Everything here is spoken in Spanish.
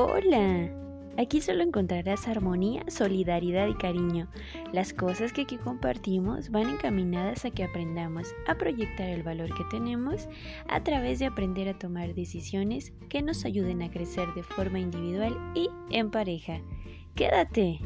Hola. Aquí solo encontrarás armonía, solidaridad y cariño. Las cosas que aquí compartimos van encaminadas a que aprendamos a proyectar el valor que tenemos a través de aprender a tomar decisiones que nos ayuden a crecer de forma individual y en pareja. Quédate.